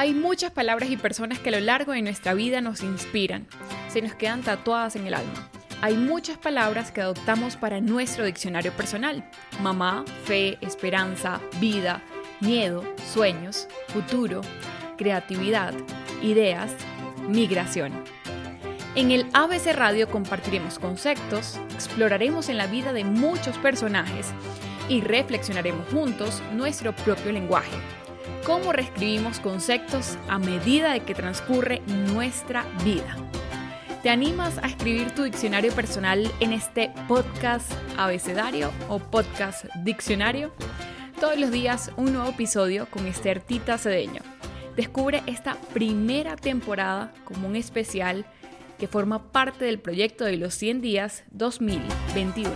Hay muchas palabras y personas que a lo largo de nuestra vida nos inspiran, se nos quedan tatuadas en el alma. Hay muchas palabras que adoptamos para nuestro diccionario personal. Mamá, fe, esperanza, vida, miedo, sueños, futuro, creatividad, ideas, migración. En el ABC Radio compartiremos conceptos, exploraremos en la vida de muchos personajes y reflexionaremos juntos nuestro propio lenguaje cómo reescribimos conceptos a medida de que transcurre nuestra vida. ¿Te animas a escribir tu diccionario personal en este podcast abecedario o podcast diccionario? Todos los días un nuevo episodio con Esther Tita Cedeño. Descubre esta primera temporada como un especial que forma parte del proyecto de los 100 días 2021.